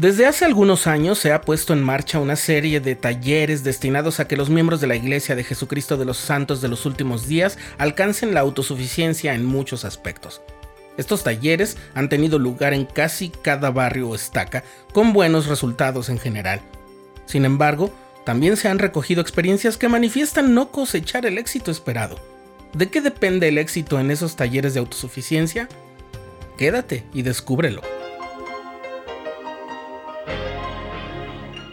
Desde hace algunos años se ha puesto en marcha una serie de talleres destinados a que los miembros de la Iglesia de Jesucristo de los Santos de los últimos días alcancen la autosuficiencia en muchos aspectos. Estos talleres han tenido lugar en casi cada barrio o estaca, con buenos resultados en general. Sin embargo, también se han recogido experiencias que manifiestan no cosechar el éxito esperado. ¿De qué depende el éxito en esos talleres de autosuficiencia? Quédate y descúbrelo.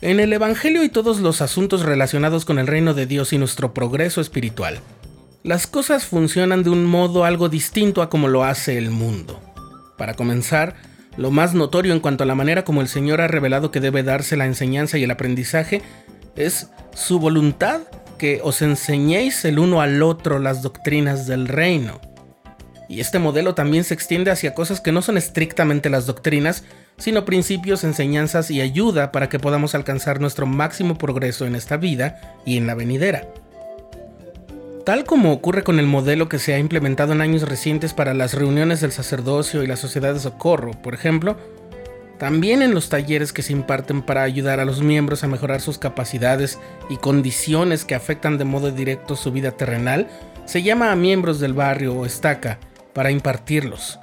En el Evangelio y todos los asuntos relacionados con el reino de Dios y nuestro progreso espiritual. Las cosas funcionan de un modo algo distinto a como lo hace el mundo. Para comenzar, lo más notorio en cuanto a la manera como el Señor ha revelado que debe darse la enseñanza y el aprendizaje es su voluntad que os enseñéis el uno al otro las doctrinas del reino. Y este modelo también se extiende hacia cosas que no son estrictamente las doctrinas, sino principios, enseñanzas y ayuda para que podamos alcanzar nuestro máximo progreso en esta vida y en la venidera. Tal como ocurre con el modelo que se ha implementado en años recientes para las reuniones del sacerdocio y la sociedad de socorro, por ejemplo, también en los talleres que se imparten para ayudar a los miembros a mejorar sus capacidades y condiciones que afectan de modo directo su vida terrenal, se llama a miembros del barrio o estaca para impartirlos.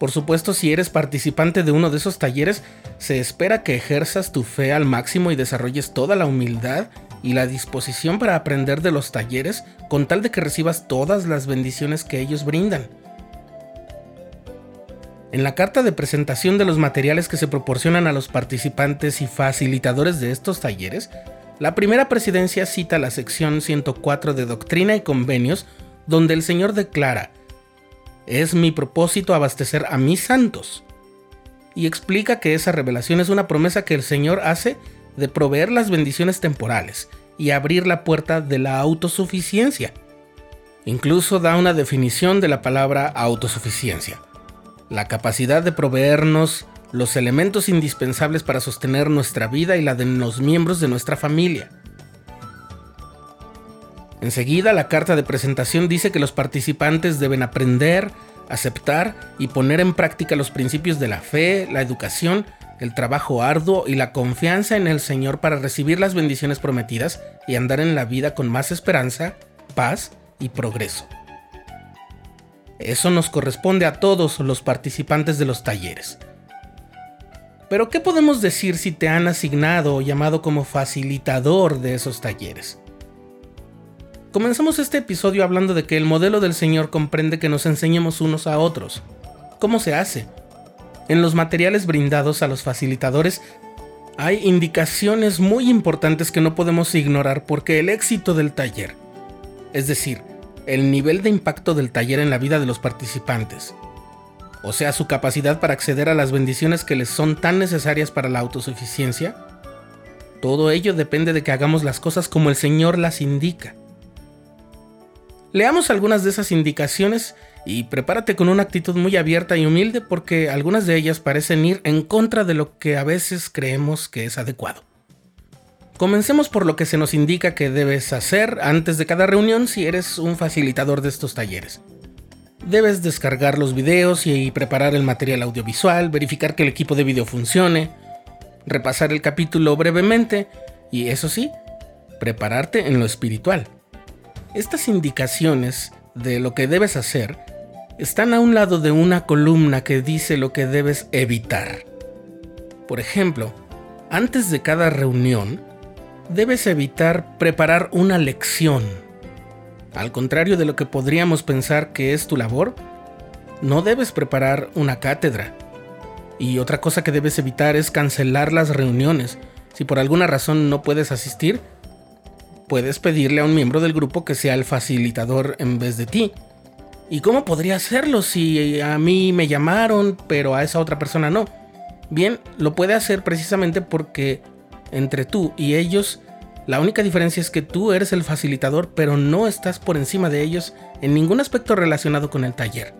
Por supuesto, si eres participante de uno de esos talleres, se espera que ejerzas tu fe al máximo y desarrolles toda la humildad y la disposición para aprender de los talleres con tal de que recibas todas las bendiciones que ellos brindan. En la carta de presentación de los materiales que se proporcionan a los participantes y facilitadores de estos talleres, la primera presidencia cita la sección 104 de Doctrina y Convenios, donde el Señor declara, es mi propósito abastecer a mis santos. Y explica que esa revelación es una promesa que el Señor hace de proveer las bendiciones temporales y abrir la puerta de la autosuficiencia. Incluso da una definición de la palabra autosuficiencia. La capacidad de proveernos los elementos indispensables para sostener nuestra vida y la de los miembros de nuestra familia. Enseguida, la carta de presentación dice que los participantes deben aprender, aceptar y poner en práctica los principios de la fe, la educación, el trabajo arduo y la confianza en el Señor para recibir las bendiciones prometidas y andar en la vida con más esperanza, paz y progreso. Eso nos corresponde a todos los participantes de los talleres. Pero ¿qué podemos decir si te han asignado o llamado como facilitador de esos talleres? Comenzamos este episodio hablando de que el modelo del Señor comprende que nos enseñemos unos a otros. ¿Cómo se hace? En los materiales brindados a los facilitadores hay indicaciones muy importantes que no podemos ignorar porque el éxito del taller, es decir, el nivel de impacto del taller en la vida de los participantes, o sea, su capacidad para acceder a las bendiciones que les son tan necesarias para la autosuficiencia, todo ello depende de que hagamos las cosas como el Señor las indica. Leamos algunas de esas indicaciones y prepárate con una actitud muy abierta y humilde porque algunas de ellas parecen ir en contra de lo que a veces creemos que es adecuado. Comencemos por lo que se nos indica que debes hacer antes de cada reunión si eres un facilitador de estos talleres. Debes descargar los videos y preparar el material audiovisual, verificar que el equipo de video funcione, repasar el capítulo brevemente y eso sí, prepararte en lo espiritual. Estas indicaciones de lo que debes hacer están a un lado de una columna que dice lo que debes evitar. Por ejemplo, antes de cada reunión, debes evitar preparar una lección. Al contrario de lo que podríamos pensar que es tu labor, no debes preparar una cátedra. Y otra cosa que debes evitar es cancelar las reuniones. Si por alguna razón no puedes asistir, puedes pedirle a un miembro del grupo que sea el facilitador en vez de ti. ¿Y cómo podría hacerlo si a mí me llamaron, pero a esa otra persona no? Bien, lo puede hacer precisamente porque Entre tú y ellos, la única diferencia es que tú eres el facilitador, pero no estás por encima de ellos en ningún aspecto relacionado con el taller.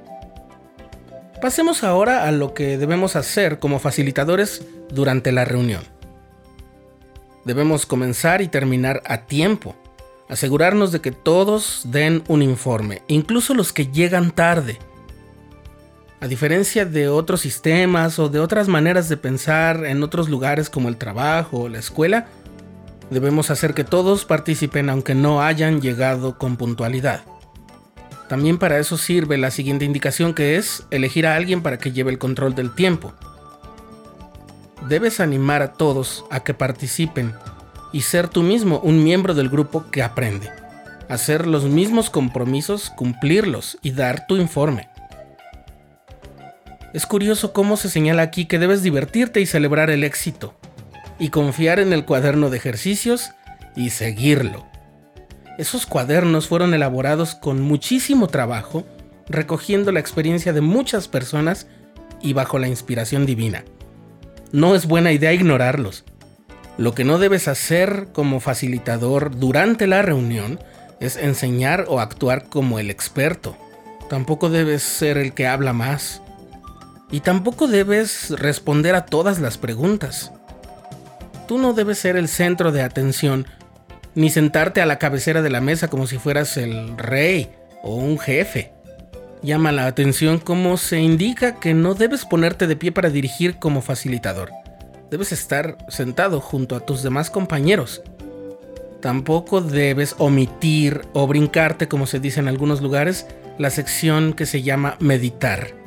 Pasemos ahora a lo que debemos hacer como facilitadores durante la reunión. Debemos comenzar y terminar a tiempo. Asegurarnos de que todos den un informe, incluso los que llegan tarde. A diferencia de otros sistemas o de otras maneras de pensar en otros lugares como el trabajo o la escuela, debemos hacer que todos participen aunque no hayan llegado con puntualidad. También para eso sirve la siguiente indicación que es elegir a alguien para que lleve el control del tiempo. Debes animar a todos a que participen y ser tú mismo un miembro del grupo que aprende. Hacer los mismos compromisos, cumplirlos y dar tu informe. Es curioso cómo se señala aquí que debes divertirte y celebrar el éxito, y confiar en el cuaderno de ejercicios y seguirlo. Esos cuadernos fueron elaborados con muchísimo trabajo, recogiendo la experiencia de muchas personas y bajo la inspiración divina. No es buena idea ignorarlos. Lo que no debes hacer como facilitador durante la reunión es enseñar o actuar como el experto. Tampoco debes ser el que habla más. Y tampoco debes responder a todas las preguntas. Tú no debes ser el centro de atención, ni sentarte a la cabecera de la mesa como si fueras el rey o un jefe. Llama la atención cómo se indica que no debes ponerte de pie para dirigir como facilitador. Debes estar sentado junto a tus demás compañeros. Tampoco debes omitir o brincarte, como se dice en algunos lugares, la sección que se llama meditar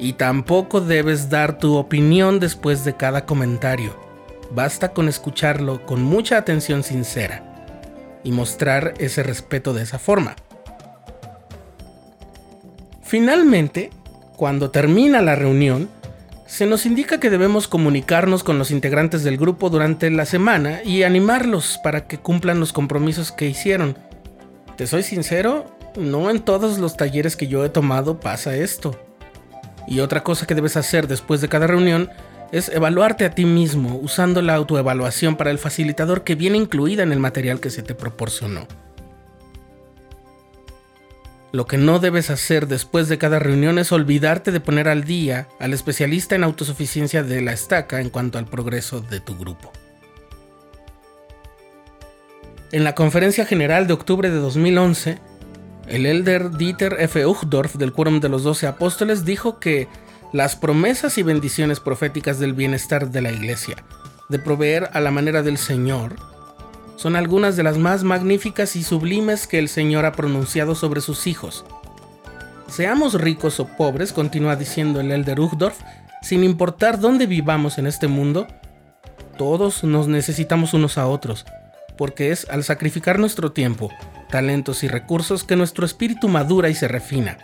y tampoco debes dar tu opinión después de cada comentario. Basta con escucharlo con mucha atención sincera y mostrar ese respeto de esa forma. Finalmente, cuando termina la reunión, se nos indica que debemos comunicarnos con los integrantes del grupo durante la semana y animarlos para que cumplan los compromisos que hicieron. Te soy sincero, no en todos los talleres que yo he tomado pasa esto. Y otra cosa que debes hacer después de cada reunión es evaluarte a ti mismo usando la autoevaluación para el facilitador que viene incluida en el material que se te proporcionó. Lo que no debes hacer después de cada reunión es olvidarte de poner al día al especialista en autosuficiencia de la estaca en cuanto al progreso de tu grupo. En la conferencia general de octubre de 2011, el elder Dieter F. Uchtdorf del Quórum de los Doce Apóstoles dijo que las promesas y bendiciones proféticas del bienestar de la Iglesia, de proveer a la manera del Señor, son algunas de las más magníficas y sublimes que el Señor ha pronunciado sobre sus hijos. Seamos ricos o pobres, continúa diciendo el elder Uchtdorf, sin importar dónde vivamos en este mundo, todos nos necesitamos unos a otros, porque es al sacrificar nuestro tiempo, talentos y recursos que nuestro espíritu madura y se refina.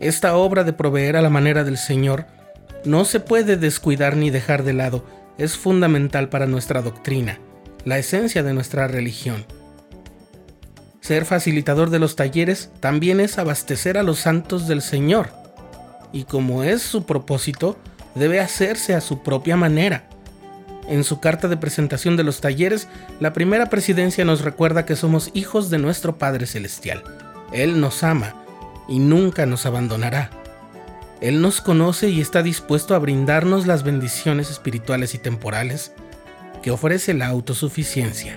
Esta obra de proveer a la manera del Señor no se puede descuidar ni dejar de lado, es fundamental para nuestra doctrina, la esencia de nuestra religión. Ser facilitador de los talleres también es abastecer a los santos del Señor, y como es su propósito, debe hacerse a su propia manera en su carta de presentación de los talleres, la primera presidencia nos recuerda que somos hijos de nuestro Padre Celestial. Él nos ama y nunca nos abandonará. Él nos conoce y está dispuesto a brindarnos las bendiciones espirituales y temporales que ofrece la autosuficiencia.